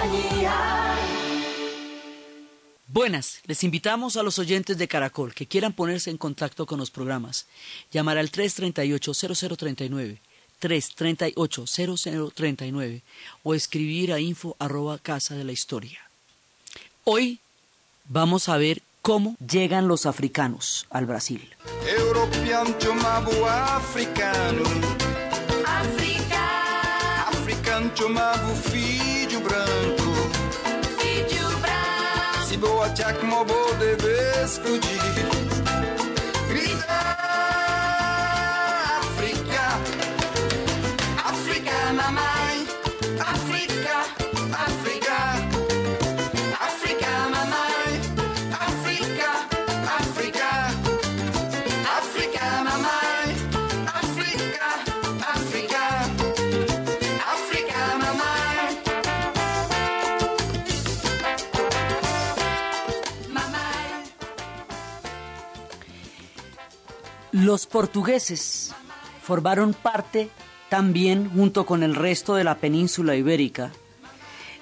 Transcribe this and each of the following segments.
compañía. Buenas, les invitamos a los oyentes de Caracol que quieran ponerse en contacto con los programas. Llamar al 338-0039, 338-0039 o escribir a info arroba casa de la historia. Hoy vamos a ver cómo llegan los africanos al Brasil. Europeano chamava africano. África, Africano chamava o Se branco. Vídeo branco. Si beau attaque, mon. Los portugueses formaron parte también, junto con el resto de la península ibérica,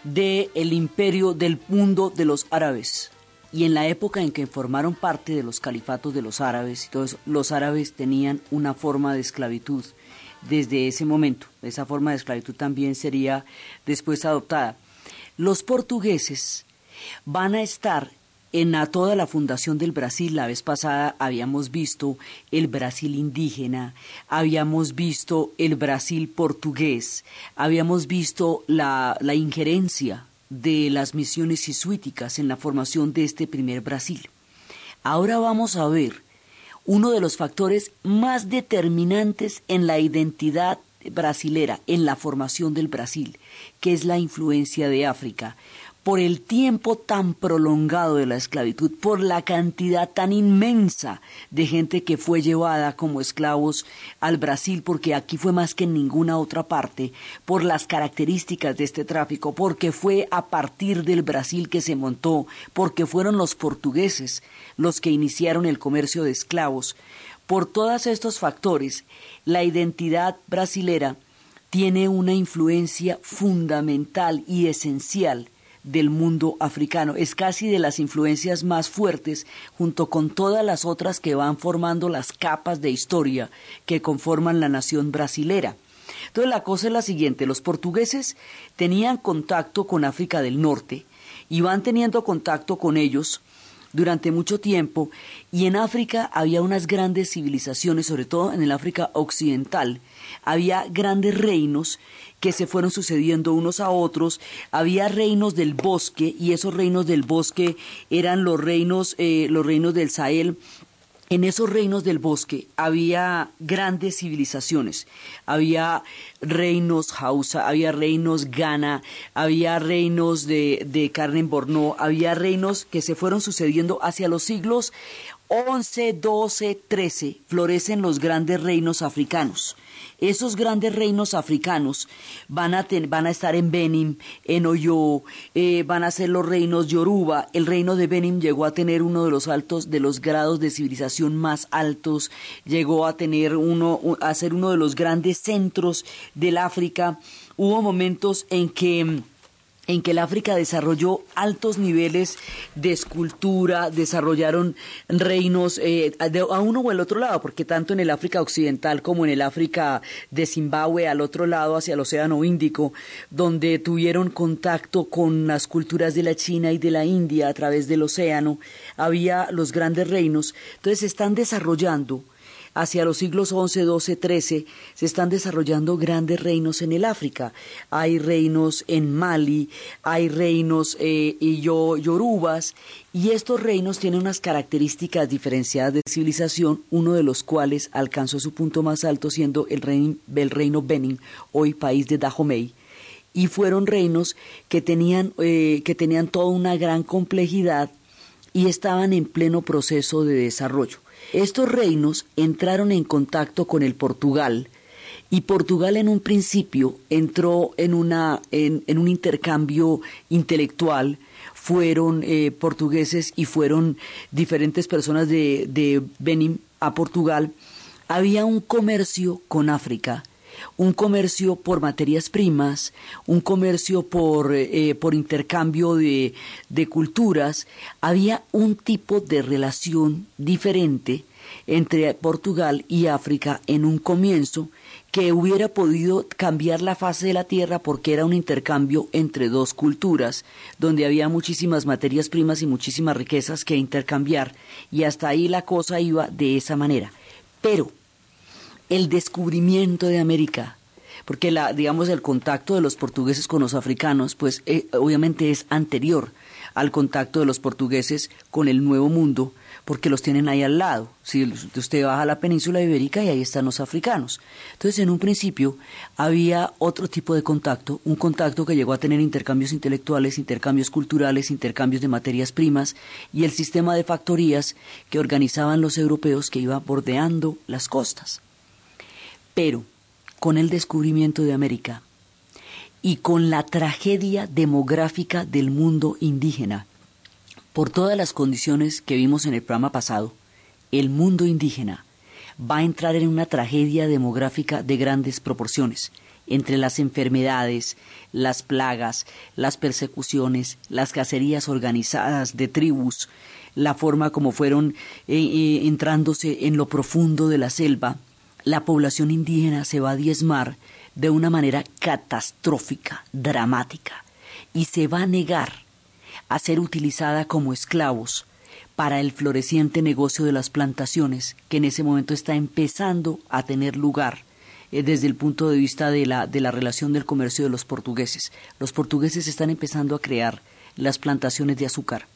del el imperio del mundo de los árabes. Y en la época en que formaron parte de los califatos de los árabes eso, los árabes tenían una forma de esclavitud desde ese momento. Esa forma de esclavitud también sería después adoptada. Los portugueses van a estar en la- toda la fundación del Brasil. La vez pasada habíamos visto el Brasil indígena, habíamos visto el Brasil portugués, habíamos visto la, la injerencia de las misiones jesuíticas en la formación de este primer Brasil. Ahora vamos a ver uno de los factores más determinantes en la identidad brasilera, en la formación del Brasil, que es la influencia de África, por el tiempo tan prolongado de la esclavitud, por la cantidad tan inmensa de gente que fue llevada como esclavos al Brasil, porque aquí fue más que en ninguna otra parte, por las características de este tráfico, porque fue a partir del Brasil que se montó, porque fueron los portugueses los que iniciaron el comercio de esclavos. Por todos estos factores, la identidad brasilera tiene una influencia fundamental y esencial del mundo africano. Es casi de las influencias más fuertes, junto con todas las otras que van formando las capas de historia que conforman la nación brasilera. Entonces la cosa es la siguiente, los portugueses tenían contacto con África del Norte y van teniendo contacto con ellos durante mucho tiempo y en África había unas grandes civilizaciones, sobre todo en el África occidental, había grandes reinos que se fueron sucediendo unos a otros, había reinos del bosque y esos reinos del bosque eran los reinos, eh, los reinos del Sahel, en esos reinos del bosque había grandes civilizaciones, había reinos Hausa, había reinos Ghana, había reinos de, de carne en Borno, había reinos que se fueron sucediendo hacia los siglos 11, 12, 13, florecen los grandes reinos africanos. Esos grandes reinos africanos van a, van a estar en Benin, en Oyo, eh, van a ser los reinos Yoruba. El reino de Benin llegó a tener uno de los altos, de los grados de civilización más altos, llegó a tener uno, a ser uno de los grandes centros del África. Hubo momentos en que en que el África desarrolló altos niveles de escultura, desarrollaron reinos eh, de, a uno o el otro lado, porque tanto en el África occidental como en el África de Zimbabue, al otro lado, hacia el Océano Índico, donde tuvieron contacto con las culturas de la China y de la India a través del océano, había los grandes reinos. Entonces están desarrollando hacia los siglos XI, XII, XIII, se están desarrollando grandes reinos en el África. Hay reinos en Mali, hay reinos eh, y yo- yorubas, y estos reinos tienen unas características diferenciadas de civilización, uno de los cuales alcanzó su punto más alto siendo el, rein- el reino Benin, hoy país de Dahomey y fueron reinos que tenían, eh, que tenían toda una gran complejidad y estaban en pleno proceso de desarrollo. Estos reinos entraron en contacto con el Portugal y Portugal en un principio entró en, una, en, un intercambio intelectual. Fueron eh, portugueses y fueron diferentes personas de, de Benin a Portugal. Había un comercio con África un comercio por materias primas, un comercio por, eh, por intercambio de, de culturas, había un tipo de relación diferente entre Portugal y África en un comienzo que hubiera podido cambiar la fase de la tierra porque era un intercambio entre dos culturas, donde había muchísimas materias primas y muchísimas riquezas que intercambiar, y hasta ahí la cosa iba de esa manera. Pero el descubrimiento de América, porque la, digamos, el contacto de los portugueses con los africanos, pues eh, obviamente es anterior al contacto de los portugueses con el Nuevo Mundo, porque los tienen ahí al lado. Si usted baja a la península ibérica y ahí están los africanos. Entonces, en un principio había otro tipo de contacto, un contacto que llegó a tener intercambios intelectuales, intercambios culturales, intercambios de materias primas y el sistema de factorías que organizaban los europeos que iba bordeando las costas. Pero, con el descubrimiento de América y con la tragedia demográfica del mundo indígena, por todas las condiciones que vimos en el programa pasado, el mundo indígena va a entrar en una tragedia demográfica de grandes proporciones, entre las enfermedades, las plagas, las persecuciones, las cacerías organizadas de tribus, la forma como fueron eh, eh, entrándose en lo profundo de la selva, la población indígena se va a diezmar de una manera catastrófica, dramática, y se va a negar a ser utilizada como esclavos para el floreciente negocio de las plantaciones que en ese momento está empezando a tener lugar eh, desde el punto de vista de la, de la relación del comercio de los portugueses. Los portugueses están empezando a crear las plantaciones de azúcar.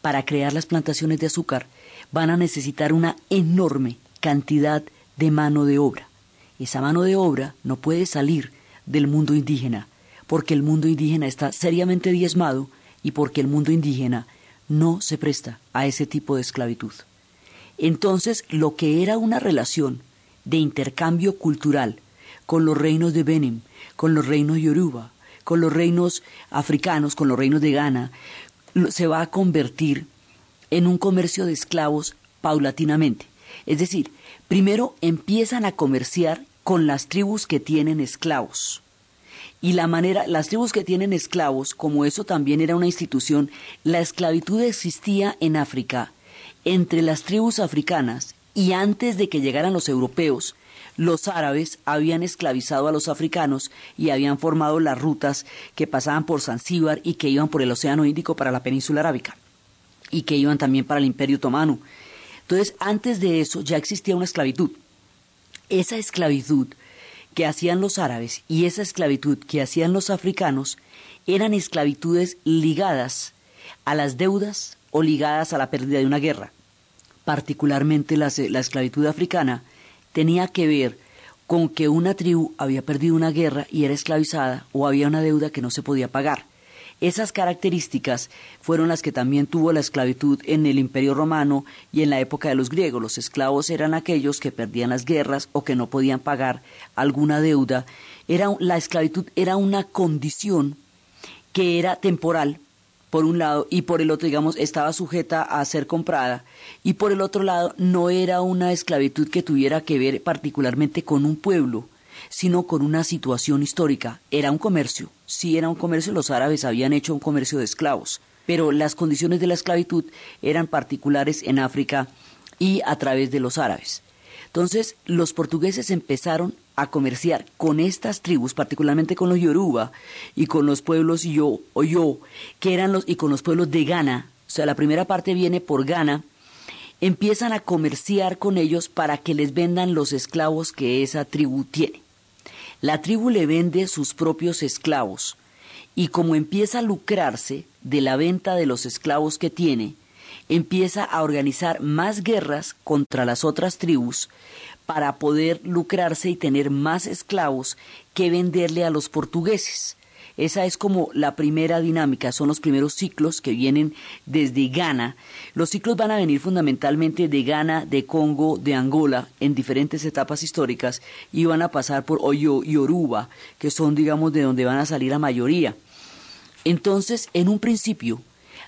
Para crear las plantaciones de azúcar van a necesitar una enorme cantidad de mano de obra. Esa mano de obra no puede salir del mundo indígena, porque el mundo indígena está seriamente diezmado y porque el mundo indígena no se presta a ese tipo de esclavitud. Entonces, lo que era una relación de intercambio cultural con los reinos de Benin, con los reinos Yoruba, con los reinos africanos, con los reinos de Ghana, se va a convertir en un comercio de esclavos paulatinamente. Es decir, primero empiezan a comerciar con las tribus que tienen esclavos y la manera, las tribus que tienen esclavos, como eso también era una institución, la esclavitud existía en África entre las tribus africanas y antes de que llegaran los europeos, los árabes habían esclavizado a los africanos y habían formado las rutas que pasaban por Zanzíbar y que iban por el Océano Índico para la península arábica y que iban también para el Imperio Otomano. Entonces, antes de eso ya existía una esclavitud. Esa esclavitud que hacían los árabes y esa esclavitud que hacían los africanos eran esclavitudes ligadas a las deudas o ligadas a la pérdida de una guerra. Particularmente la, la esclavitud africana tenía que ver con que una tribu había perdido una guerra y era esclavizada o había una deuda que no se podía pagar. Esas características fueron las que también tuvo la esclavitud en el Imperio Romano y en la época de los griegos. Los esclavos eran aquellos que perdían las guerras o que no podían pagar alguna deuda. Era, la esclavitud era una condición que era temporal, por un lado, y por el otro, digamos, estaba sujeta a ser comprada, y por el otro lado, no era una esclavitud que tuviera que ver particularmente con un pueblo, sino con una situación histórica. Era un comercio, sí era un comercio, los árabes habían hecho un comercio de esclavos, pero las condiciones de la esclavitud eran particulares en África y a través de los árabes. Entonces, los portugueses empezaron a comerciar con estas tribus, particularmente con los Yoruba y con los pueblos Yo o Yo, que eran los y con los pueblos de Ghana. O sea, la primera parte viene por Ghana. Empiezan a comerciar con ellos para que les vendan los esclavos que esa tribu tiene. La tribu le vende sus propios esclavos y como empieza a lucrarse de la venta de los esclavos que tiene, empieza a organizar más guerras contra las otras tribus para poder lucrarse y tener más esclavos que venderle a los portugueses. Esa es como la primera dinámica, son los primeros ciclos que vienen desde Ghana. Los ciclos van a venir fundamentalmente de Ghana, de Congo, de Angola, en diferentes etapas históricas, y van a pasar por Oyo y Oruba, que son, digamos, de donde van a salir la mayoría. Entonces, en un principio,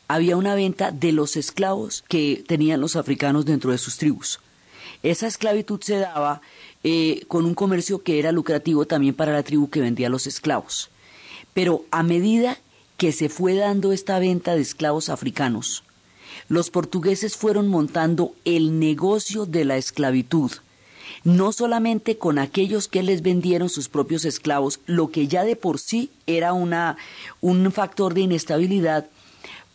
había una venta de los esclavos que tenían los africanos dentro de sus tribus. Esa esclavitud se daba eh, con un comercio que era lucrativo también para la tribu que vendía los esclavos. Pero a medida que se fue dando esta venta de esclavos africanos, los portugueses fueron montando el negocio de la esclavitud, no solamente con aquellos que les vendieron sus propios esclavos, lo que ya de por sí era una, un factor de inestabilidad,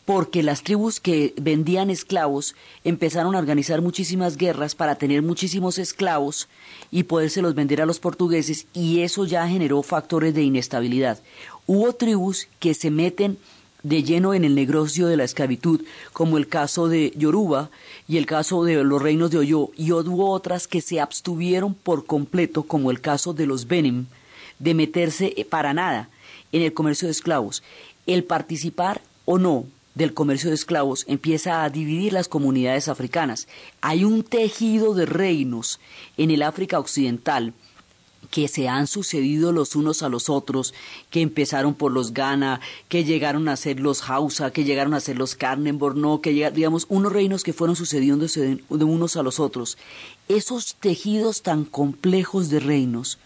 porque las tribus que vendían esclavos empezaron a organizar muchísimas guerras para tener muchísimos esclavos y podérselos vender a los portugueses y eso ya generó factores de inestabilidad. Hubo tribus que se meten de lleno en el negocio de la esclavitud, como el caso de Yoruba y el caso de los reinos de Oyo, y hubo otras que se abstuvieron por completo, como el caso de los Benim, de meterse eh, para nada en el comercio de esclavos. El participar o no del comercio de esclavos empieza a dividir las comunidades africanas. Hay un tejido de reinos en el África Occidental que se han sucedido los unos a los otros, que empezaron por los Ghana, que llegaron a ser los Hausa, que llegaron a ser los Carnenborno, que llegaron, digamos, unos reinos que fueron sucediéndose de, de unos a los otros. Esos tejidos tan complejos de reinos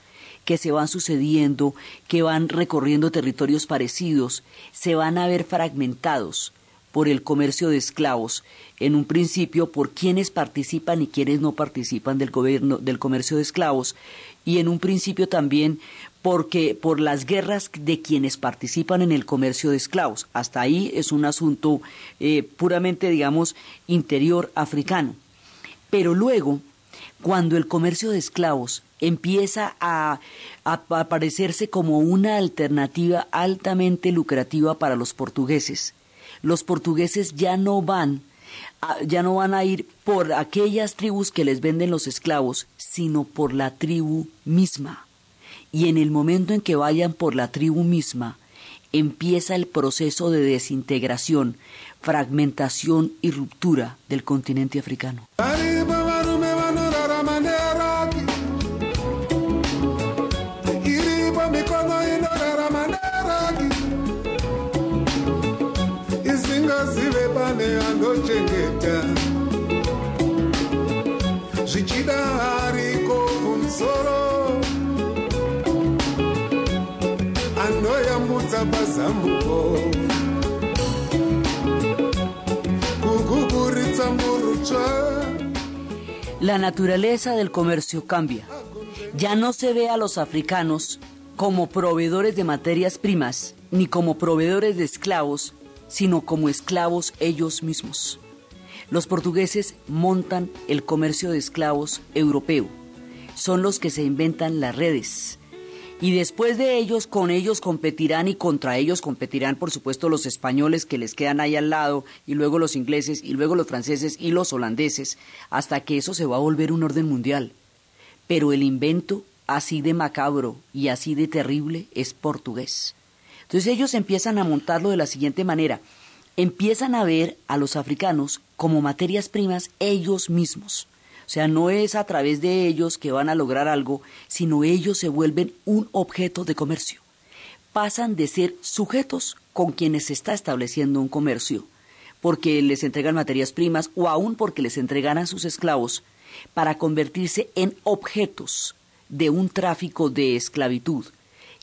que se van sucediendo, que van recorriendo territorios parecidos, se van a ver fragmentados por el comercio de esclavos, en un principio por quienes participan y quienes no participan del gobierno del comercio de esclavos, y en un principio también porque por las guerras de quienes participan en el comercio de esclavos. Hasta ahí es un asunto eh, puramente, digamos, interior africano. Pero luego, cuando el comercio de esclavos empieza a, a aparecerse como una alternativa altamente lucrativa para los portugueses, los portugueses ya no van ya no van a ir por aquellas tribus que les venden los esclavos, sino por la tribu misma. Y en el momento en que vayan por la tribu misma, empieza el proceso de desintegración, fragmentación y ruptura del continente africano. La naturaleza del comercio cambia. Ya no se ve a los africanos como proveedores de materias primas ni como proveedores de esclavos, sino como esclavos ellos mismos. Los portugueses montan el comercio de esclavos europeo. Son los que se inventan las redes. Y después de ellos, con ellos competirán y contra ellos competirán, por supuesto, los españoles que les quedan ahí al lado, y luego los ingleses, y luego los franceses y los holandeses, hasta que eso se va a volver un orden mundial. Pero el invento, así de macabro y así de terrible, es portugués. Entonces ellos empiezan a montarlo de la siguiente manera. Empiezan a ver a los africanos como materias primas ellos mismos. O sea, no es a través de ellos que van a lograr algo, sino ellos se vuelven un objeto de comercio. Pasan de ser sujetos con quienes se está estableciendo un comercio, porque les entregan materias primas o aún porque les entregan a sus esclavos, para convertirse en objetos de un tráfico de esclavitud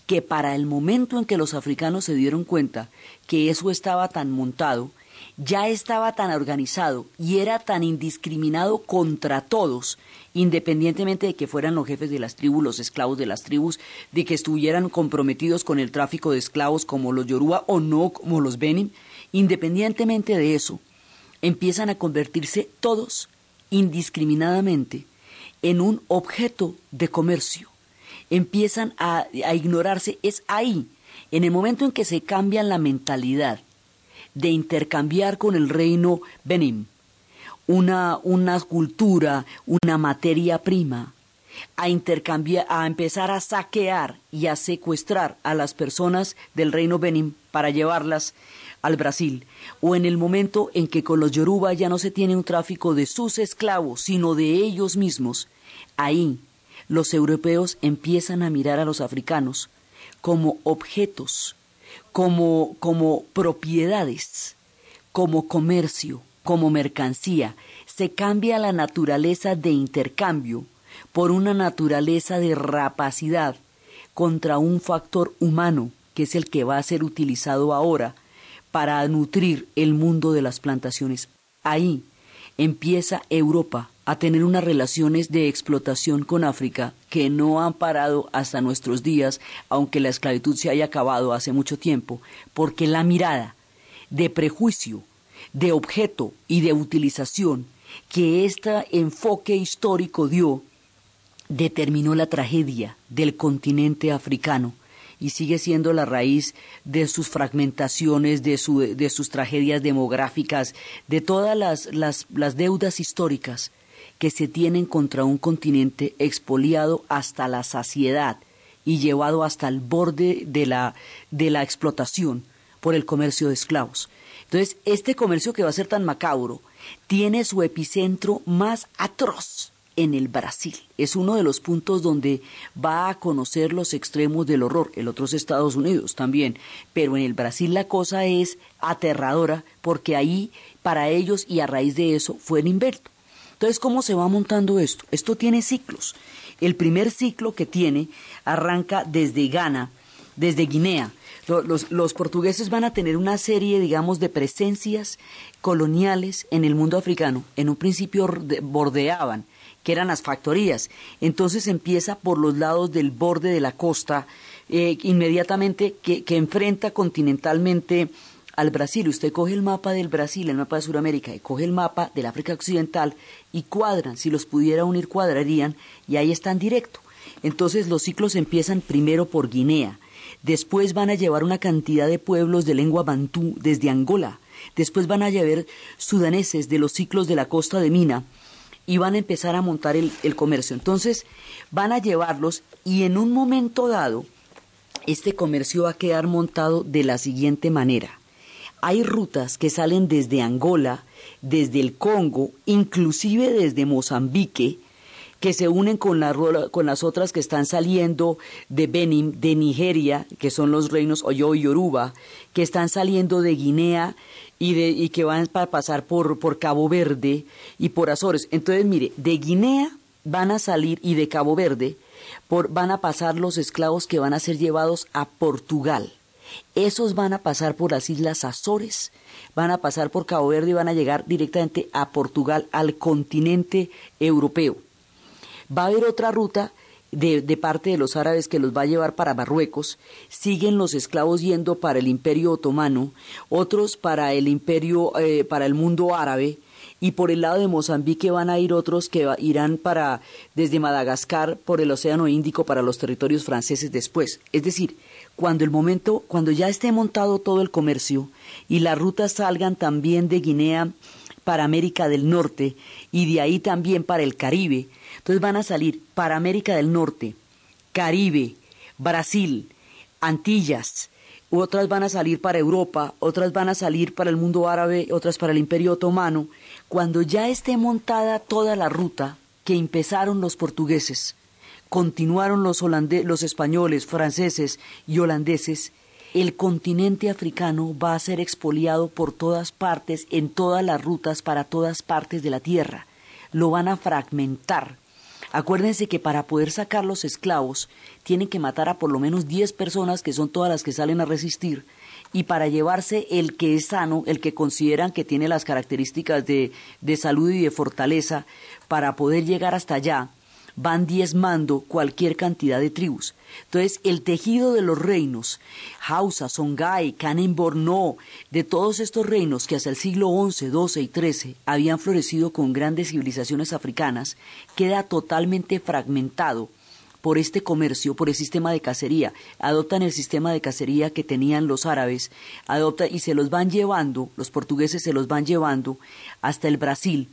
que para el momento en que los africanos se dieron cuenta que eso estaba tan montado, ya estaba tan organizado y era tan indiscriminado contra todos, independientemente de que fueran los jefes de las tribus, los esclavos de las tribus, de que estuvieran comprometidos con el tráfico de esclavos como los Yoruba o no como los Benin, independientemente de eso, empiezan a convertirse todos indiscriminadamente en un objeto de comercio. Empiezan a, a ignorarse, es ahí, en el momento en que se cambian la mentalidad de intercambiar con el reino Benim una, una cultura, una materia prima, a intercambiar, a empezar a saquear y a secuestrar a las personas del reino Benim para llevarlas al Brasil, o en el momento en que con los Yoruba ya no se tiene un tráfico de sus esclavos, sino de ellos mismos, ahí los europeos empiezan a mirar a los africanos como objetos, como, como propiedades, como comercio, como mercancía, se cambia la naturaleza de intercambio por una naturaleza de rapacidad contra un factor humano que es el que va a ser utilizado ahora para nutrir el mundo de las plantaciones. Ahí empieza Europa a tener unas relaciones de explotación con África que no han parado hasta nuestros días, aunque la esclavitud se haya acabado hace mucho tiempo, porque la mirada de prejuicio, de objeto y de utilización que este enfoque histórico dio determinó la tragedia del continente africano y sigue siendo la raíz de sus fragmentaciones, de, su- de sus tragedias demográficas, de todas las, las- las deudas históricas que se tienen contra un continente expoliado hasta la saciedad y llevado hasta el borde de la, de la explotación por el comercio de esclavos. Entonces, este comercio que va a ser tan macabro tiene su epicentro más atroz en el Brasil. Es uno de los puntos donde va a conocer los extremos del horror. El otro es Estados Unidos también. Pero en el Brasil la cosa es aterradora porque ahí para ellos y a raíz de eso fue el invento. Entonces, ¿cómo se va montando esto? Esto tiene ciclos. El primer ciclo que tiene arranca desde Ghana, desde Guinea. Lo- Los, portugueses van a tener una serie, digamos, de presencias coloniales en el mundo africano. En un principio de- bordeaban, que eran las factorías. Entonces empieza por los lados del borde de la costa, eh, inmediatamente que enfrenta continentalmente al Brasil. Usted coge el mapa del Brasil, el mapa de Sudamérica, y coge el mapa del África Occidental y cuadran. Si los pudiera unir, cuadrarían y ahí están directo. Entonces los ciclos empiezan primero por Guinea. Después van a llevar una cantidad de pueblos de lengua bantú desde Angola. Después van a llevar sudaneses de los ciclos de la costa de Mina y van a empezar a montar el, el comercio. Entonces van a llevarlos y en un momento dado este comercio va a quedar montado de la siguiente manera. Hay rutas que salen desde Angola, desde el Congo, inclusive desde Mozambique, que se unen con, la con las otras que están saliendo de Benin, de Nigeria, que son los reinos Oyo y Yoruba, que están saliendo de Guinea y, de, y que van para pasar por, por Cabo Verde y por Azores. Entonces, mire, de Guinea van a salir y de Cabo Verde por, van a pasar los esclavos que van a ser llevados a Portugal. Esos van a pasar por las Islas Azores, van a pasar por Cabo Verde y van a llegar directamente a Portugal, al continente europeo. Va a haber otra ruta de, parte de los árabes que los va a llevar para Marruecos. Siguen los esclavos yendo para el Imperio Otomano, otros para el Imperio, eh, para el mundo árabe. Y por el lado de Mozambique van a ir otros que irán para desde Madagascar por el Océano Índico para los territorios franceses después. Es decir, cuando el momento, cuando ya esté montado todo el comercio y las rutas salgan también de Guinea para América del Norte y de ahí también para el Caribe. Entonces van a salir para América del Norte, Caribe, Brasil, Antillas, otras van a salir para Europa, otras van a salir para el mundo árabe, otras para el Imperio Otomano. Cuando ya esté montada toda la ruta que empezaron los portugueses, continuaron los, los españoles, franceses y holandeses, el continente africano va a ser expoliado por todas partes, en todas las rutas, para todas partes de la tierra. Lo van a fragmentar. Acuérdense que para poder sacar los esclavos tienen que matar a por lo menos 10 personas, que son todas las que salen a resistir, y para llevarse el que es sano, el que consideran que tiene las características de, de salud y de fortaleza, para poder llegar hasta allá, van diezmando cualquier cantidad de tribus. Entonces, el tejido de los reinos, Hausa, Songhai, Kanem Borno, de todos estos reinos que hasta el siglo XI, XII y XIII habían florecido con grandes civilizaciones africanas, queda totalmente fragmentado por este comercio, por el sistema de cacería. Adoptan el sistema de cacería que tenían los árabes, adoptan y se los van llevando, los portugueses se los van llevando hasta el Brasil,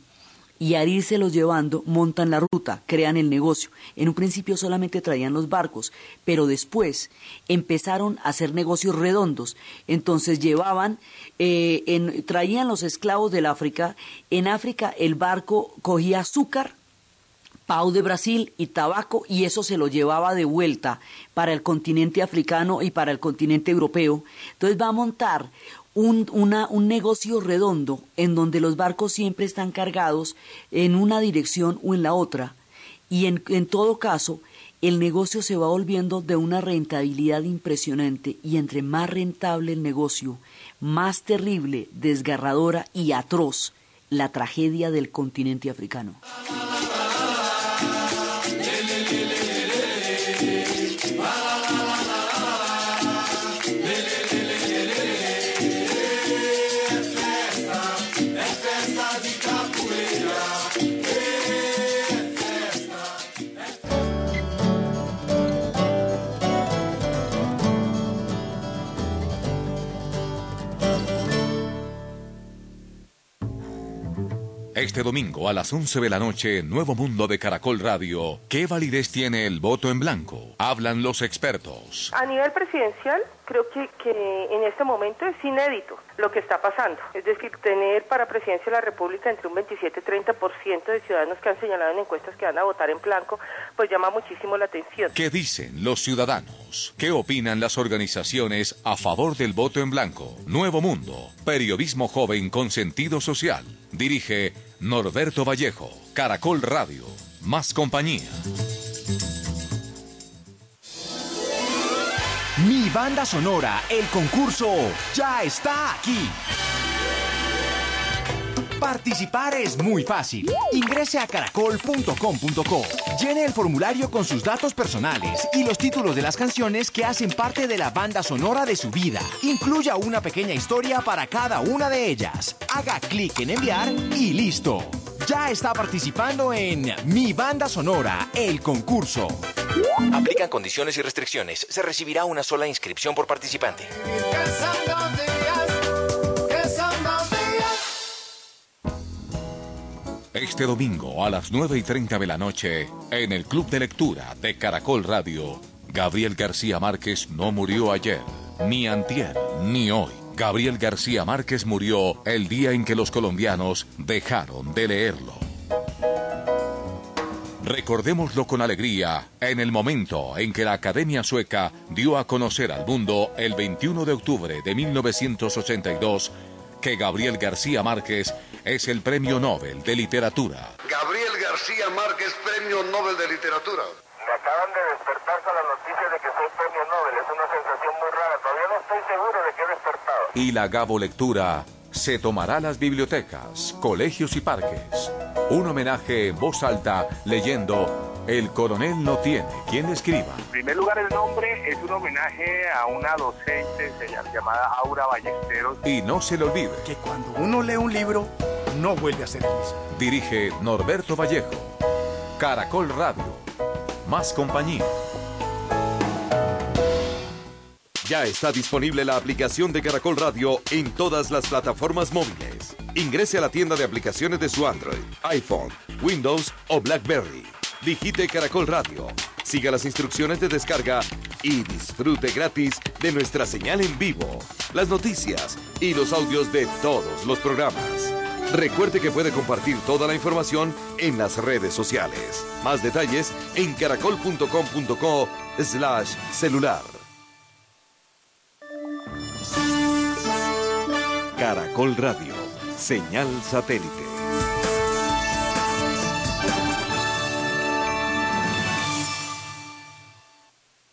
y al los llevando montan la ruta, crean el negocio. En un principio solamente traían los barcos, pero después empezaron a hacer negocios redondos. Entonces llevaban, eh, en- traían los esclavos del África. En África el barco cogía azúcar, pau de Brasil y tabaco y eso se lo llevaba de vuelta para el continente africano y para el continente europeo. Entonces va a montar un, una- un negocio redondo en donde los barcos siempre están cargados en una dirección o en la otra. Y en, en todo caso, el negocio se va volviendo de una rentabilidad impresionante y entre más rentable el negocio, más terrible, desgarradora y atroz la tragedia del continente africano. Este domingo a las 11 de la noche, Nuevo Mundo de Caracol Radio. ¿Qué validez tiene el voto en blanco? Hablan los expertos. A nivel presidencial, creo que, que en este momento es inédito lo que está pasando. Es decir, tener para presidencia de la República entre un 27 y 30% de ciudadanos que han señalado en encuestas que van a votar en blanco, pues llama muchísimo la atención. ¿Qué dicen los ciudadanos? ¿Qué opinan las organizaciones a favor del voto en blanco? Nuevo Mundo, periodismo joven con sentido social. Dirige Norberto Vallejo, Caracol Radio, más compañía. Mi banda sonora, el concurso, ya está aquí. Participar es muy fácil. Ingrese a caracol.com.co. Llene el formulario con sus datos personales y los títulos de las canciones que hacen parte de la banda sonora de su vida. Incluya una pequeña historia para cada una de ellas. Haga clic en enviar y listo. Ya está participando en Mi banda sonora, el concurso. Aplican condiciones y restricciones. Se recibirá una sola inscripción por participante. Que Este domingo a las 9 y 30 de la noche, en el Club de Lectura de Caracol Radio, Gabriel García Márquez no murió ayer, ni antier, ni hoy. Gabriel García Márquez murió el día en que los colombianos dejaron de leerlo. Recordémoslo con alegría en el momento en que la Academia Sueca dio a conocer al mundo el 21 de octubre de 1982 que Gabriel García Márquez es el Premio Nobel de Literatura. Gabriel García Márquez, Premio Nobel de Literatura. Me acaban de despertar con la noticia de que soy premio Nobel. Es una sensación muy rara. Todavía no estoy seguro de que he despertado. Y la Gabo Lectura se tomará las bibliotecas, colegios y parques. Un homenaje en voz alta leyendo El coronel no tiene quien le escriba. En primer lugar, el nombre es un homenaje a una docente llamada Aura Ballesteros. Y no se le olvide, que cuando uno lee un libro, no vuelve a ser el mismo. dirige Norberto Vallejo. Caracol Radio. Más compañía. Ya está disponible la aplicación de Caracol Radio en todas las plataformas móviles. Ingrese a la tienda de aplicaciones de su Android, iPhone, Windows o BlackBerry. Digite Caracol Radio. Siga las instrucciones de descarga y disfrute gratis de nuestra señal en vivo, las noticias y los audios de todos los programas. Recuerde que puede compartir toda la información en las redes sociales. Más detalles en caracol.com.co slash celular. Caracol Radio, señal satélite.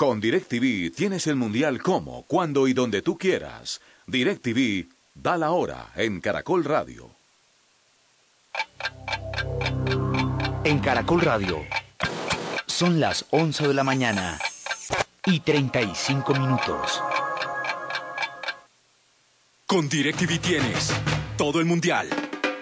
Con DirecTV tienes el mundial como, cuando y donde tú quieras. DirecTV da la hora en Caracol Radio. En Caracol Radio. Son las 11 de la mañana y 35 minutos. Con DirecTV tienes todo el mundial.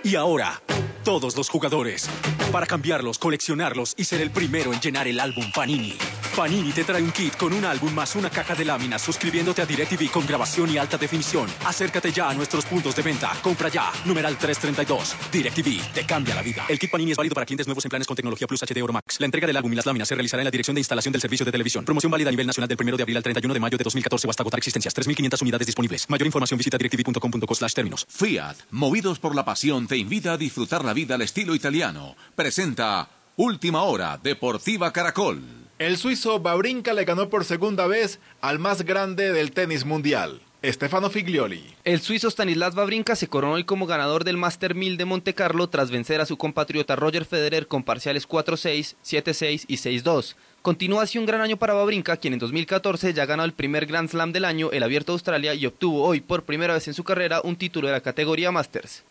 Y ahora, todos los jugadores. Para cambiarlos, coleccionarlos y ser el primero en llenar el álbum Panini. Panini te trae un kit con un álbum más una caja de láminas suscribiéndote a DirecTV con grabación y alta definición. Acércate ya a nuestros puntos de venta. Compra ya. Numeral 332. DirecTV te cambia la vida. El kit Panini es válido para clientes nuevos en planes con tecnología Plus HD Oro Max. La entrega del álbum y las láminas se realizará en la dirección de instalación del servicio de televisión. Promoción válida a nivel nacional del 1 de abril al 31 de mayo de 2014 o hasta agotar existencias. 3.500 unidades disponibles. Mayor información visita directv.com.co slash términos. Fiat, movidos por la pasión, te invita a disfrutar la vida al estilo italiano. Presenta Última Hora Deportiva Caracol. El suizo Babrinka le ganó por segunda vez al más grande del tenis mundial. Stefano Figlioli. El suizo Stanislas Wawrinka se coronó hoy como ganador del Master 1000 de Monte Carlo tras vencer a su compatriota Roger Federer con parciales 4-6, 7-6 y 6-2. Continúa así un gran año para Wawrinka, quien en 2014 ya ganó el primer Grand Slam del año, el Abierto de Australia, y obtuvo hoy por primera vez en su carrera un título de la categoría Masters.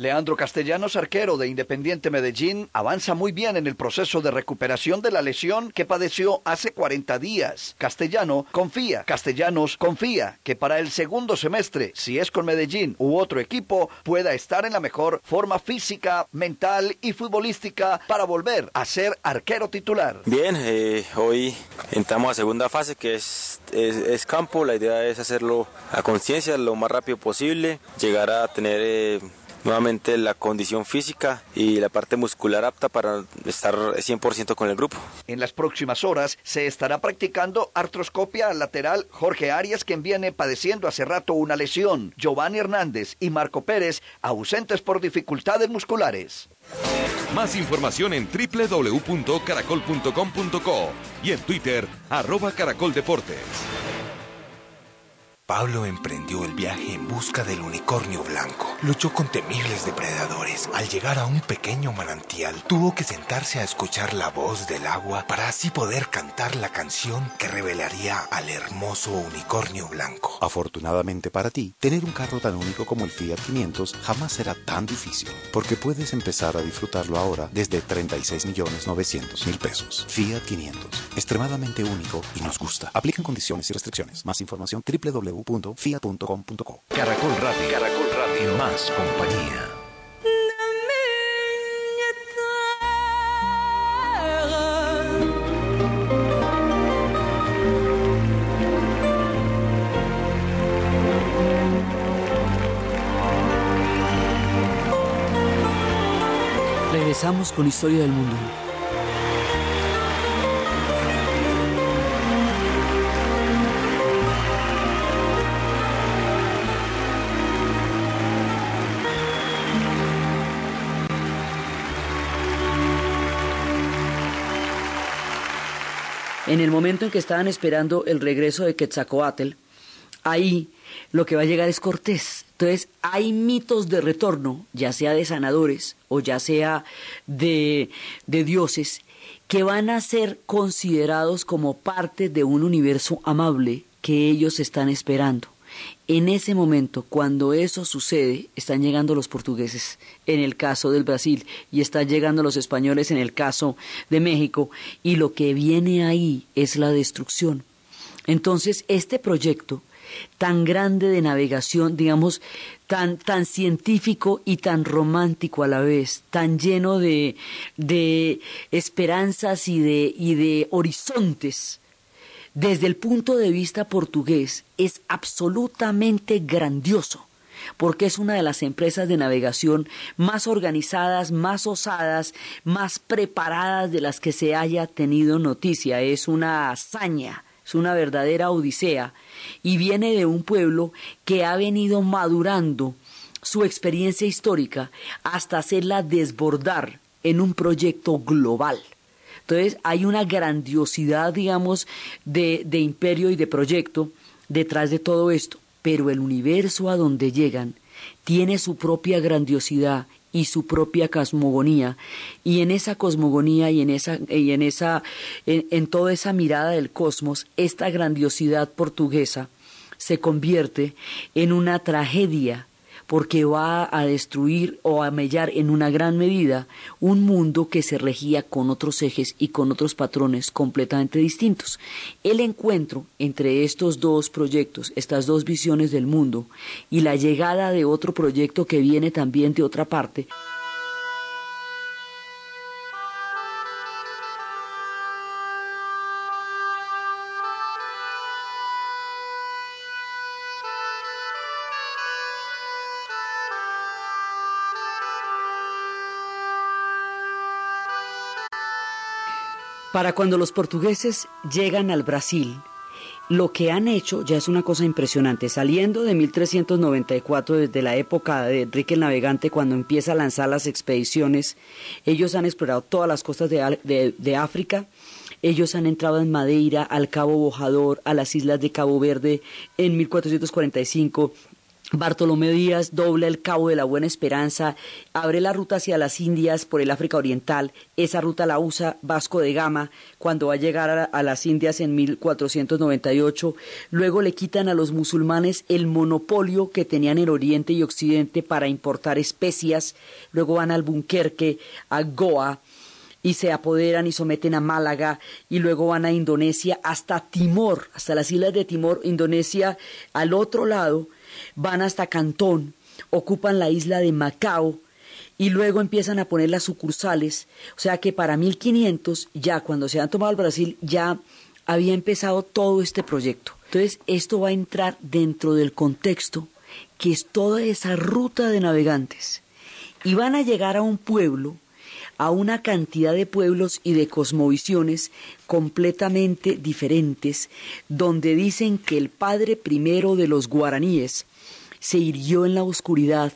Leandro Castellanos, arquero de Independiente Medellín, avanza muy bien en el proceso de recuperación de la lesión que padeció hace 40 días. Castellano confía, Castellanos confía que para el segundo semestre, si es con Medellín u otro equipo, pueda estar en la mejor forma física, mental y futbolística para volver a ser arquero titular. Bien, eh, hoy entramos a segunda fase que es, es, campo, la idea es hacerlo a conciencia lo más rápido posible, llegar a tener... Eh, nuevamente la condición física y la parte muscular apta para estar 100% con el grupo. En las próximas horas se estará practicando artroscopia lateral Jorge Arias, quien viene padeciendo hace rato una lesión, Giovanni Hernández y Marco Pérez, ausentes por dificultades musculares. Más información en www.caracol.com.co y en Twitter, arroba caracoldeportes. Pablo emprendió el viaje en busca del unicornio blanco. Luchó con temibles depredadores. Al llegar a un pequeño manantial, tuvo que sentarse a escuchar la voz del agua para así poder cantar la canción que revelaría al hermoso unicornio blanco. Afortunadamente para ti, tener un carro tan único como el Fiat 500 jamás será tan difícil, porque puedes empezar a disfrutarlo ahora desde 36 millones 900 mil pesos. Fiat 500, extremadamente único y nos gusta. Aplican condiciones y restricciones. Más información www www.fiat.com.co. Caracol Radio. Caracol Radio. Más compañía. Regresamos con Historia del Mundo. En el momento en que estaban esperando el regreso de Quetzalcoatl, ahí lo que va a llegar es Cortés. Entonces, hay mitos de retorno, ya sea de sanadores o ya sea de, de dioses, que van a ser considerados como parte de un universo amable que ellos están esperando. En ese momento, cuando eso sucede, están llegando los portugueses en el caso del Brasil y están llegando los españoles en el caso de México y lo que viene ahí es la destrucción. Entonces, este proyecto tan grande de navegación, digamos, tan, tan científico y tan romántico a la vez, tan lleno de, de esperanzas y de, y de horizontes, desde el punto de vista portugués es absolutamente grandioso porque es una de las empresas de navegación más organizadas, más osadas, más preparadas de las que se haya tenido noticia. Es una hazaña, es una verdadera odisea y viene de un pueblo que ha venido madurando su experiencia histórica hasta hacerla desbordar en un proyecto global. Entonces hay una grandiosidad, digamos, de, de imperio y de proyecto detrás de todo esto, pero el universo a donde llegan tiene su propia grandiosidad y su propia cosmogonía y en esa cosmogonía y en esa y en esa en, en, toda esa mirada del cosmos esta grandiosidad portuguesa se convierte en una tragedia porque va a destruir o a mellar en una gran medida un mundo que se regía con otros ejes y con otros patrones completamente distintos. El encuentro entre estos dos proyectos, estas dos visiones del mundo y la llegada de otro proyecto que viene también de otra parte, Para cuando los portugueses llegan al Brasil, lo que han hecho ya es una cosa impresionante. Saliendo de 1394, desde la época de Enrique el Navegante, cuando empieza a lanzar las expediciones, ellos han explorado todas las costas de, de, de África, Ellos han entrado en Madeira, al Cabo Bojador, a las islas de Cabo Verde en 1445. Bartolomé Díaz dobla el Cabo de la Buena Esperanza, abre la ruta hacia las Indias por el África Oriental. Esa ruta la usa Vasco de Gama cuando va a llegar a, las Indias en 1498. Luego le quitan a los musulmanes el monopolio que tenían en Oriente y Occidente para importar especias. Luego van al Bunkerque, a Goa y se apoderan y someten a Málaga y luego van a Indonesia hasta Timor, hasta las islas de Timor, Indonesia al otro lado van hasta Cantón, ocupan la isla de Macao y luego empiezan a poner las sucursales. O sea que para 1500, ya cuando se han tomado el Brasil, ya había empezado todo este proyecto. Entonces, esto va a entrar dentro del contexto que es toda esa ruta de navegantes. Y van a llegar a un pueblo, a una cantidad de pueblos y de cosmovisiones completamente diferentes, donde dicen que el padre primero de los guaraníes se hirió en la oscuridad,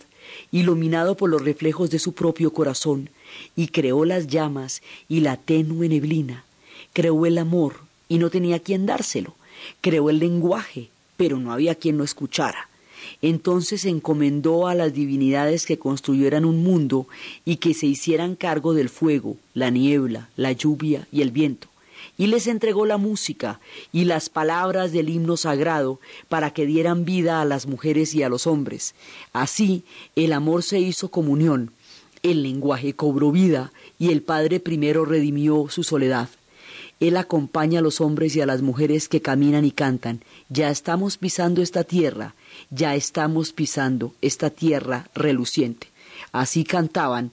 iluminado por los reflejos de su propio corazón, y creó las llamas y la tenue neblina, creó el amor y no tenía quien dárselo, creó el lenguaje, pero no había quien lo escuchara. Entonces encomendó a las divinidades que construyeran un mundo y que se hicieran cargo del fuego, la niebla, la lluvia y el viento y les entregó la música y las palabras del himno sagrado para que dieran vida a las mujeres y a los hombres. Así el amor se hizo comunión, el lenguaje cobró vida y el Padre primero redimió su soledad. Él acompaña a los hombres y a las mujeres que caminan y cantan. Ya estamos pisando esta tierra, ya estamos pisando esta tierra reluciente. Así cantaban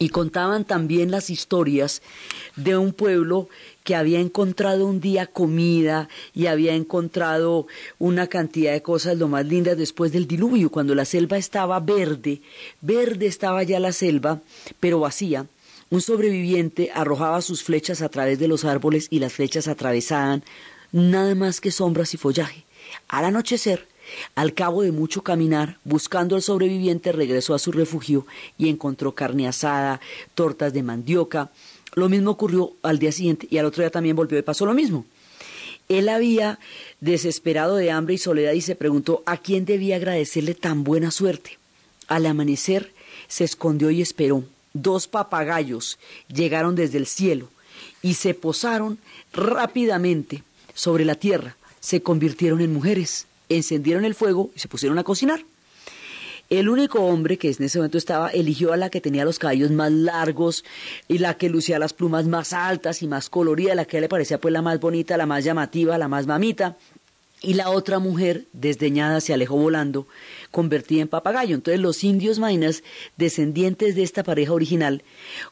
y contaban también las historias de un pueblo que había encontrado un día comida y había encontrado una cantidad de cosas lo más lindas después del diluvio, cuando la selva estaba verde, verde estaba ya la selva, pero vacía. Un sobreviviente arrojaba sus flechas a través de los árboles y las flechas atravesaban nada más que sombras y follaje. Al anochecer, al cabo de mucho caminar, buscando al sobreviviente, regresó a su refugio y encontró carne asada, tortas de mandioca, lo mismo ocurrió al día siguiente y al otro día también volvió y pasó lo mismo. Él había desesperado de hambre y soledad y se preguntó a quién debía agradecerle tan buena suerte. Al amanecer se escondió y esperó. Dos papagayos llegaron desde el cielo y se posaron rápidamente sobre la tierra. Se convirtieron en mujeres, encendieron el fuego y se pusieron a cocinar. El único hombre que en ese momento estaba eligió a la que tenía los cabellos más largos y la que lucía las plumas más altas y más coloridas, la que le parecía pues la más bonita, la más llamativa, la más mamita. Y la otra mujer, desdeñada, se alejó volando, convertida en papagayo. Entonces los indios mainas, descendientes de esta pareja original,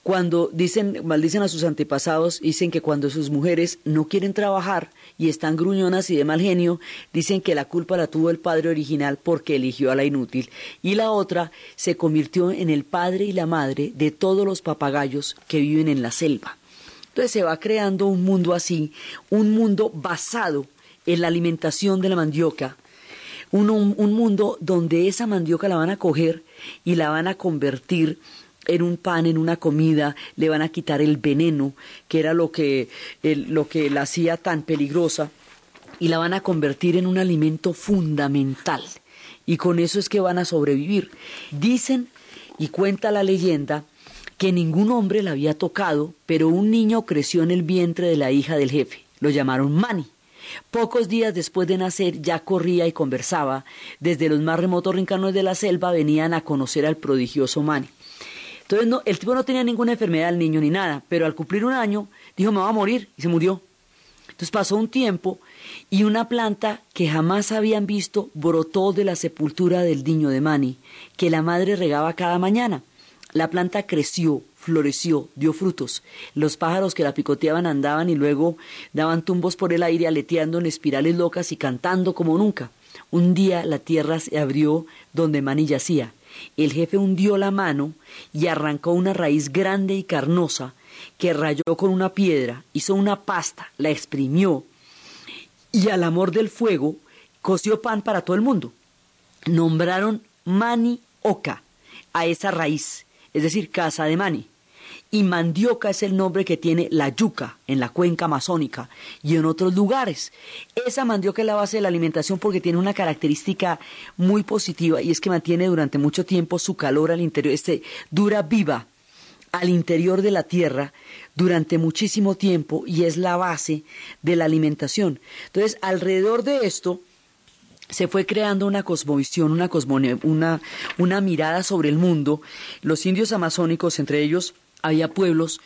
cuando dicen, maldicen a sus antepasados, dicen que cuando sus mujeres no quieren trabajar y están gruñonas y de mal genio, dicen que la culpa la tuvo el padre original porque eligió a la inútil. Y la otra se convirtió en el padre y la madre de todos los papagayos que viven en la selva. Entonces se va creando un mundo así, un mundo basado en la alimentación de la mandioca, un, un, mundo donde esa mandioca la van a coger y la van a convertir en un pan, en una comida, le van a quitar el veneno, que era lo que, lo que la hacía tan peligrosa, y la van a convertir en un alimento fundamental. Y con eso es que van a sobrevivir. Dicen, y cuenta la leyenda, que ningún hombre la había tocado, pero un niño creció en el vientre de la hija del jefe. Lo llamaron Mani. Pocos días después de nacer ya corría y conversaba. Desde los más remotos rincones de la selva venían a conocer al prodigioso Mani. Entonces no, el tipo no tenía ninguna enfermedad, el niño ni nada, pero al cumplir un año dijo me va a morir y se murió. Entonces pasó un tiempo y una planta que jamás habían visto brotó de la sepultura del niño de Mani, que la madre regaba cada mañana. La planta creció, floreció, dio frutos. Los pájaros que la picoteaban andaban y luego daban tumbos por el aire aleteando en espirales locas y cantando como nunca. Un día la tierra se abrió donde Mani yacía. El jefe hundió la mano y arrancó una raíz grande y carnosa que rayó con una piedra, hizo una pasta, la exprimió y al amor del fuego coció pan para todo el mundo. Nombraron Mani Oca a esa raíz, es decir, casa de Mani. Y mandioca es el nombre que tiene la yuca en la cuenca amazónica y en otros lugares. Esa mandioca es la base de la alimentación porque tiene una característica muy positiva y es que mantiene durante mucho tiempo su calor al interior, este dura viva al interior de la tierra durante muchísimo tiempo y es la base de la alimentación. Entonces, alrededor de esto se fue creando una cosmovisión, una, cosmone- una, una mirada sobre el mundo. Los indios amazónicos, entre ellos, había pueblos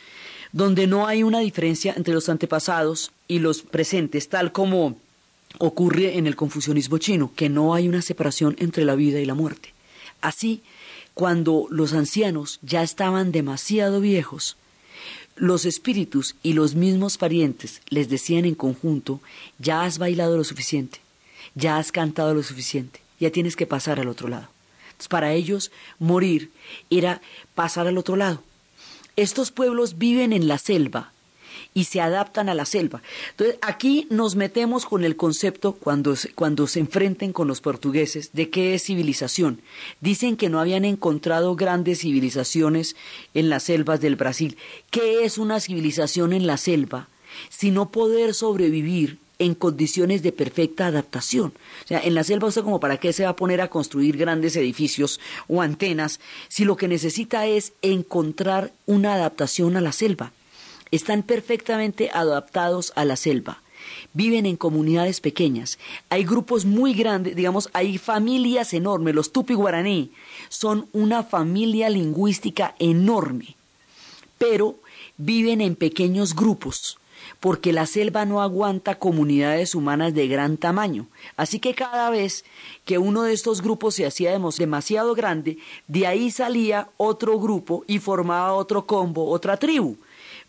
donde no hay una diferencia entre los antepasados y los presentes, tal como ocurre en el confucianismo chino, que no hay una separación entre la vida y la muerte. Así, cuando los ancianos ya estaban demasiado viejos, los espíritus y los mismos parientes les decían en conjunto, ya has bailado lo suficiente, ya has cantado lo suficiente, ya tienes que pasar al otro lado. Para ellos, morir era pasar al otro lado. Estos pueblos viven en la selva y se adaptan a la selva. Entonces, aquí nos metemos con el concepto cuando cuando se enfrenten con los portugueses de qué es civilización. Dicen que no habían encontrado grandes civilizaciones en las selvas del Brasil. ¿Qué es una civilización en la selva? Sino poder sobrevivir en condiciones de perfecta adaptación. O sea, en la selva usted como para qué se va a poner a construir grandes edificios o antenas si lo que necesita es encontrar una adaptación a la selva están perfectamente adaptados a la selva. Viven en comunidades pequeñas. Hay grupos muy grandes, digamos, hay familias enormes. Los tupi guaraní son una familia lingüística enorme, pero viven en pequeños grupos porque la selva no aguanta comunidades humanas de gran tamaño. Así que cada vez que uno de estos grupos se hacía demasiado grande, de ahí salía otro grupo y formaba otro combo, otra tribu.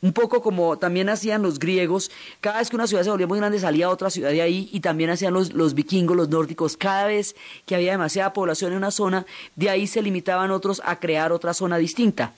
Un poco como también hacían los griegos, cada vez que una ciudad se volvía muy grande salía otra ciudad de ahí y también hacían los, los vikingos, los nórdicos, cada vez que había demasiada población en una zona, de ahí se limitaban otros a crear otra zona distinta.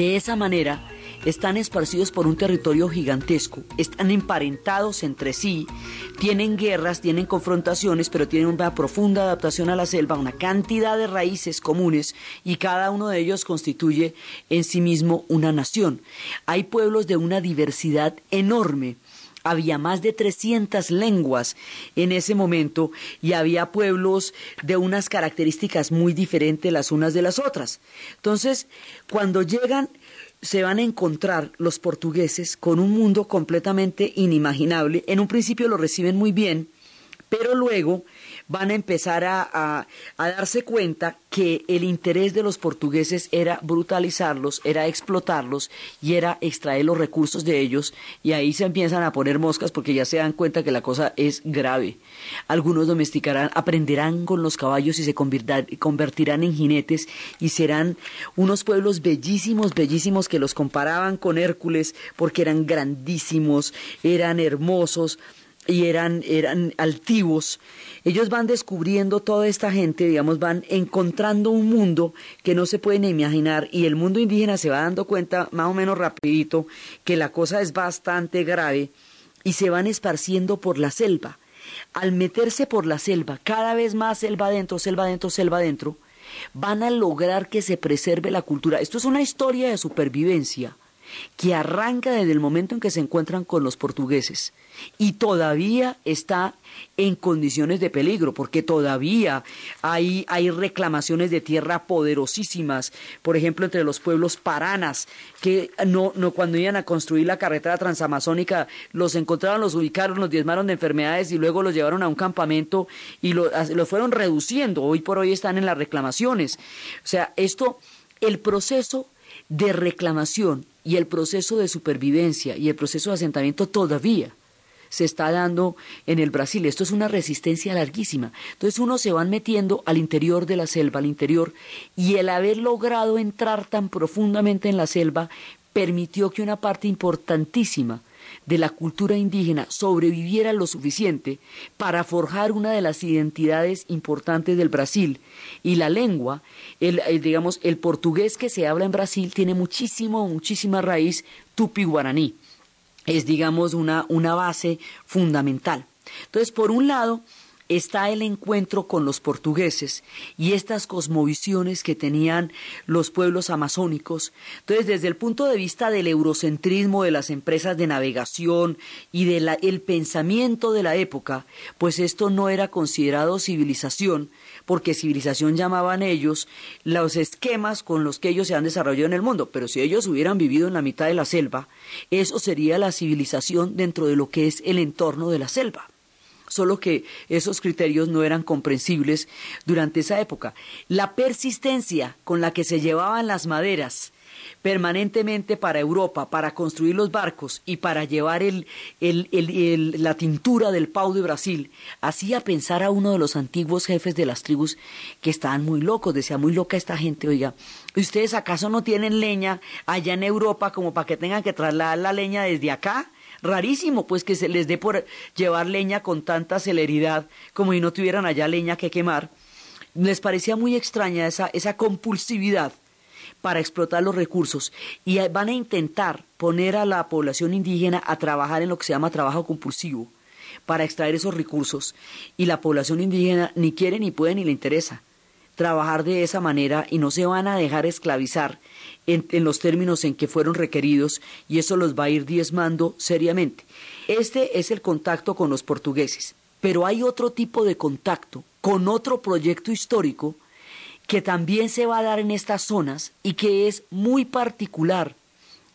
De esa manera, están esparcidos por un territorio gigantesco, están emparentados entre sí, tienen guerras, tienen confrontaciones, pero tienen una profunda adaptación a la selva, una cantidad de raíces comunes y cada uno de ellos constituye en sí mismo una nación. Hay pueblos de una diversidad enorme. Había más de 300 lenguas en ese momento y había pueblos de unas características muy diferentes las unas de las otras. Entonces, cuando llegan, se van a encontrar los portugueses con un mundo completamente inimaginable. En un principio lo reciben muy bien, pero luego van a empezar a, a, a, darse cuenta que el interés de los portugueses era brutalizarlos, era explotarlos y era extraer los recursos de ellos y ahí se empiezan a poner moscas porque ya se dan cuenta que la cosa es grave. Algunos domesticarán, aprenderán con los caballos y se convertirán en jinetes y serán unos pueblos bellísimos, bellísimos que los comparaban con Hércules porque eran grandísimos, eran hermosos y eran, eran altivos, ellos van descubriendo toda esta gente, digamos, van encontrando un mundo que no se pueden imaginar y el mundo indígena se va dando cuenta más o menos rapidito que la cosa es bastante grave y se van esparciendo por la selva. Al meterse por la selva, cada vez más selva adentro, selva adentro, selva adentro, van a lograr que se preserve la cultura. Esto es una historia de supervivencia que arranca desde el momento en que se encuentran con los portugueses y todavía está en condiciones de peligro, porque todavía hay, hay reclamaciones de tierra poderosísimas, por ejemplo, entre los pueblos paranas, que no, no cuando iban a construir la carretera transamazónica, los encontraron, los ubicaron, los diezmaron de enfermedades y luego los llevaron a un campamento y los lo fueron reduciendo. Hoy por hoy están en las reclamaciones. O sea, esto, el proceso de reclamación y el proceso de supervivencia y el proceso de asentamiento todavía se está dando en el Brasil. Esto es una resistencia larguísima. Entonces uno se van metiendo al interior de la selva, al interior, y el haber logrado entrar tan profundamente en la selva permitió que una parte importantísima de la cultura indígena sobreviviera lo suficiente para forjar una de las identidades importantes del Brasil. Y la lengua, el, digamos, el portugués que se habla en Brasil tiene muchísimo, muchísima raíz tupi-guaraní es, digamos, una, una base fundamental. Entonces, por un lado, está el encuentro con los portugueses y estas cosmovisiones que tenían los pueblos amazónicos. Entonces, desde el punto de vista del eurocentrismo de las empresas de navegación y del pensamiento de la época, pues esto no era considerado civilización, porque civilización llamaban ellos los esquemas con los que ellos se han desarrollado en el mundo. Pero si ellos hubieran vivido en la mitad de la selva, eso sería la civilización dentro de lo que es el entorno de la selva solo que esos criterios no eran comprensibles durante esa época. La persistencia con la que se llevaban las maderas permanentemente para Europa, para construir los barcos y para llevar el, la tintura del Pau de Brasil, hacía pensar a uno de los antiguos jefes de las tribus que estaban muy locos, decía muy loca esta gente, oiga, ¿ustedes acaso no tienen leña allá en Europa como para que tengan que trasladar la leña desde acá? Rarísimo pues que se les dé por llevar leña con tanta celeridad como si no tuvieran allá leña que quemar. Les parecía muy extraña esa, esa compulsividad para explotar los recursos y van a intentar poner a la población indígena a trabajar en lo que se llama trabajo compulsivo para extraer esos recursos y la población indígena ni quiere ni puede ni le interesa trabajar de esa manera y no se van a dejar esclavizar en, los términos en que fueron requeridos y eso los va a ir diezmando seriamente. Este es el contacto con los portugueses, pero hay otro tipo de contacto con otro proyecto histórico que también se va a dar en estas zonas y que es muy particular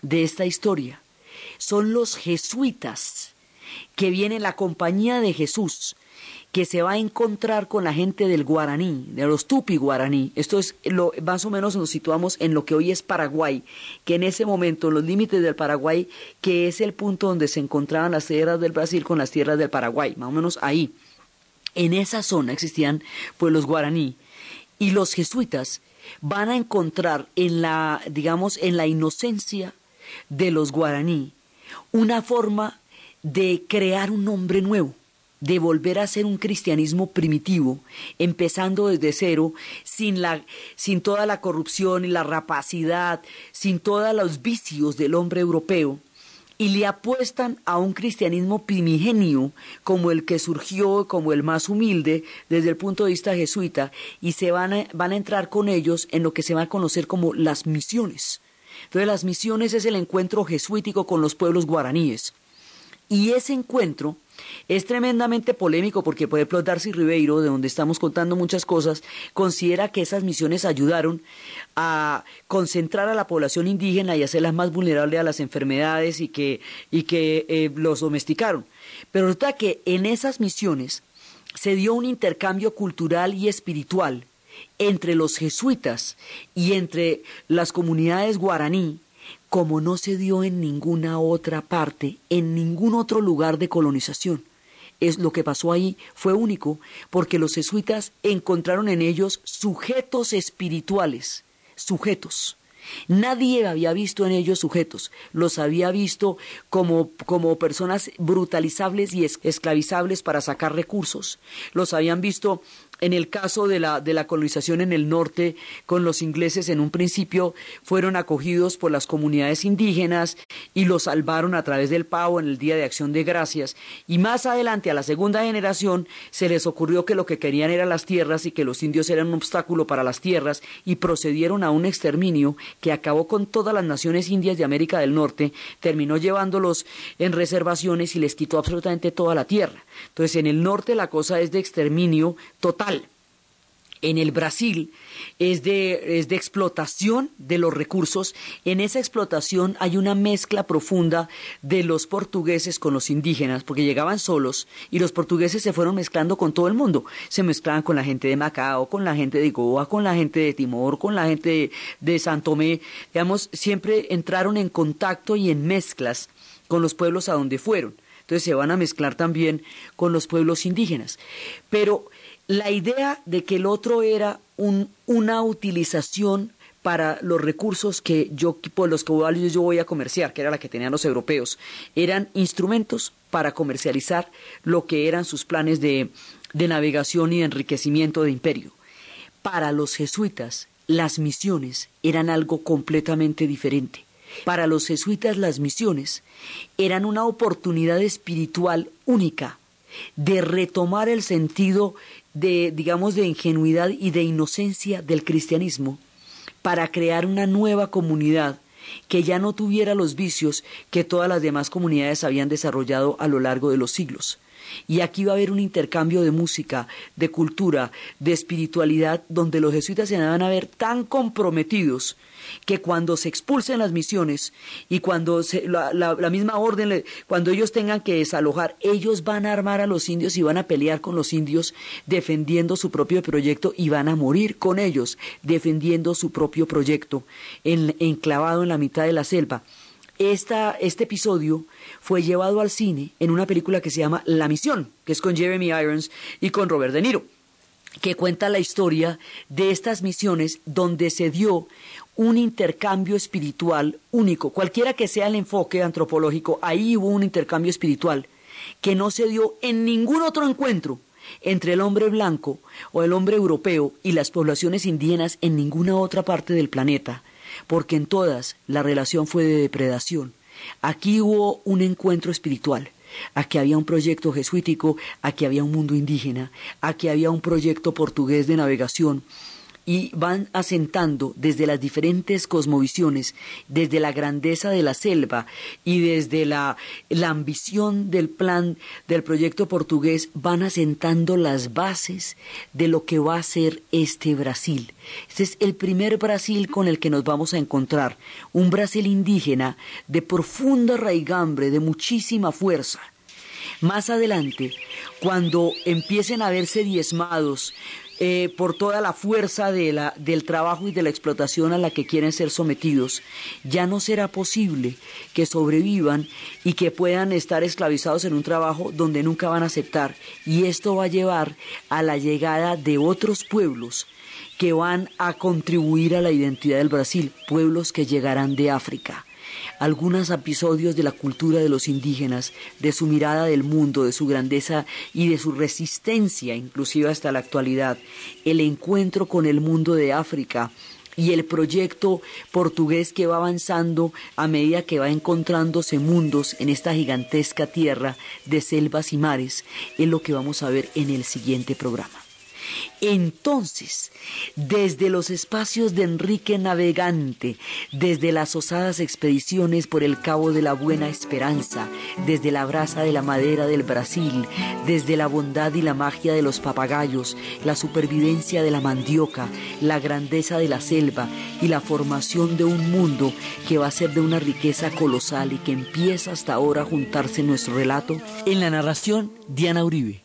de esta historia. Son los jesuitas que vienen la compañía de Jesús que se va a encontrar con la gente del guaraní, de los tupi guaraní. Esto es lo, más o menos nos situamos en lo que hoy es Paraguay, que en ese momento, en los límites del Paraguay, que es el punto donde se encontraban las tierras del Brasil con las tierras del Paraguay, más o menos ahí. En esa zona existían pues los guaraní y los jesuitas van a encontrar en la, digamos, en la inocencia de los guaraní una forma de crear un nombre nuevo de volver a ser un cristianismo primitivo, empezando desde cero, sin, la, sin toda la corrupción y la rapacidad, sin todos los vicios del hombre europeo, y le apuestan a un cristianismo primigenio como el que surgió, como el más humilde desde el punto de vista jesuita, y se van a, van a entrar con ellos en lo que se va a conocer como las misiones. Entonces las misiones es el encuentro jesuítico con los pueblos guaraníes. Y ese encuentro es tremendamente polémico porque, por ejemplo, Darcy Ribeiro, de donde estamos contando muchas cosas, considera que esas misiones ayudaron a concentrar a la población indígena y hacerlas más vulnerables a las enfermedades y que, y que eh, los domesticaron. Pero resulta que en esas misiones se dio un intercambio cultural y espiritual entre los jesuitas y entre las comunidades guaraní como no se dio en ninguna otra parte, en ningún otro lugar de colonización. Es lo que pasó ahí fue único, porque los jesuitas encontraron en ellos sujetos espirituales, sujetos. Nadie había visto en ellos sujetos, los había visto como, como personas brutalizables y esclavizables para sacar recursos, los habían visto En el caso de la, de la colonización en el norte, con los ingleses en un principio fueron acogidos por las comunidades indígenas y los salvaron a través del pavo en el Día de Acción de Gracias. Y más adelante, a la segunda generación, se les ocurrió que lo que querían eran las tierras y que los indios eran un obstáculo para las tierras y procedieron a un exterminio que acabó con todas las naciones indias de América del Norte, terminó llevándolos en reservaciones y les quitó absolutamente toda la tierra. Entonces, en el norte la cosa es de exterminio total. En el Brasil es de, es de explotación de los recursos. En esa explotación hay una mezcla profunda de los portugueses con los indígenas, porque llegaban solos y los portugueses se fueron mezclando con todo el mundo. Se mezclaban con la gente de Macao, con la gente de Goa, con la gente de Timor, con la gente de, de Santomé. Digamos, siempre entraron en contacto y en mezclas con los pueblos a donde fueron. Entonces se van a mezclar también con los pueblos indígenas. Pero la idea de que el otro era un, una utilización para los recursos que yo, por los que yo voy a comerciar, que era la que tenían los europeos, eran instrumentos para comercializar lo que eran sus planes de, de navegación y de enriquecimiento de imperio. Para los jesuitas, las misiones eran algo completamente diferente. Para los jesuitas las misiones eran una oportunidad espiritual única de retomar el sentido de, digamos, de ingenuidad y de inocencia del cristianismo para crear una nueva comunidad que ya no tuviera los vicios que todas las demás comunidades habían desarrollado a lo largo de los siglos. Y aquí va a haber un intercambio de música, de cultura, de espiritualidad, donde los jesuitas se van a ver tan comprometidos que cuando se expulsen las misiones y cuando la, misma orden, cuando ellos tengan que desalojar, ellos van a armar a los indios y van a pelear con los indios defendiendo su propio proyecto y van a morir con ellos defendiendo su propio proyecto enclavado en la mitad de la selva. Este episodio fue llevado al cine en una película que se llama La Misión, que es con Jeremy Irons y con Robert De Niro que cuenta la historia de estas misiones donde se dio un intercambio espiritual único, cualquiera que sea el enfoque antropológico, ahí hubo un intercambio espiritual que no se dio en ningún otro encuentro entre el hombre blanco o el hombre europeo y las poblaciones indígenas en ninguna otra parte del planeta, porque en todas la relación fue de depredación. Aquí hubo un encuentro espiritual. Aquí había un proyecto jesuítico, aquí había un mundo indígena, aquí había un proyecto portugués de navegación, y van asentando desde las diferentes cosmovisiones, desde la grandeza de la selva y desde la, la, ambición del plan del proyecto portugués, van asentando las bases de lo que va a ser este Brasil. Este es el primer Brasil con el que nos vamos a encontrar, un Brasil indígena de profunda raigambre, de muchísima fuerza. Más adelante, cuando empiecen a verse diezmados eh, por toda la fuerza de la, del trabajo y de la explotación a la que quieren ser sometidos, ya no será posible que sobrevivan y que puedan estar esclavizados en un trabajo donde nunca van a aceptar. Y esto va a llevar a la llegada de otros pueblos que van a contribuir a la identidad del Brasil, pueblos que llegarán de África algunos episodios de la cultura de los indígenas, de su mirada del mundo, de su grandeza y de su resistencia, inclusive hasta la actualidad, el encuentro con el mundo de África, y el proyecto portugués que va avanzando a medida que va encontrándose mundos en esta gigantesca tierra de selvas y mares es lo que vamos a ver en el siguiente programa. Entonces, desde los espacios de Enrique Navegante, desde las osadas expediciones por el Cabo de la Buena Esperanza, desde la brasa de la madera del Brasil, desde la bondad y la magia de los papagayos, la supervivencia de la mandioca, la grandeza de la selva y la formación de un mundo que va a ser de una riqueza colosal y que empieza hasta ahora a juntarse en nuestro relato, en la narración Diana Uribe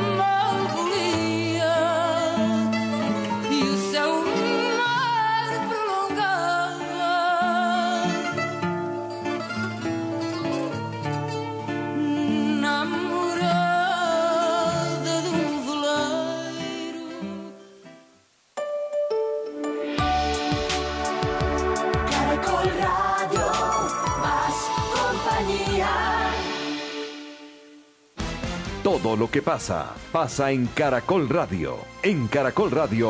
Todo lo que pasa, pasa en Caracol Radio. En Caracol Radio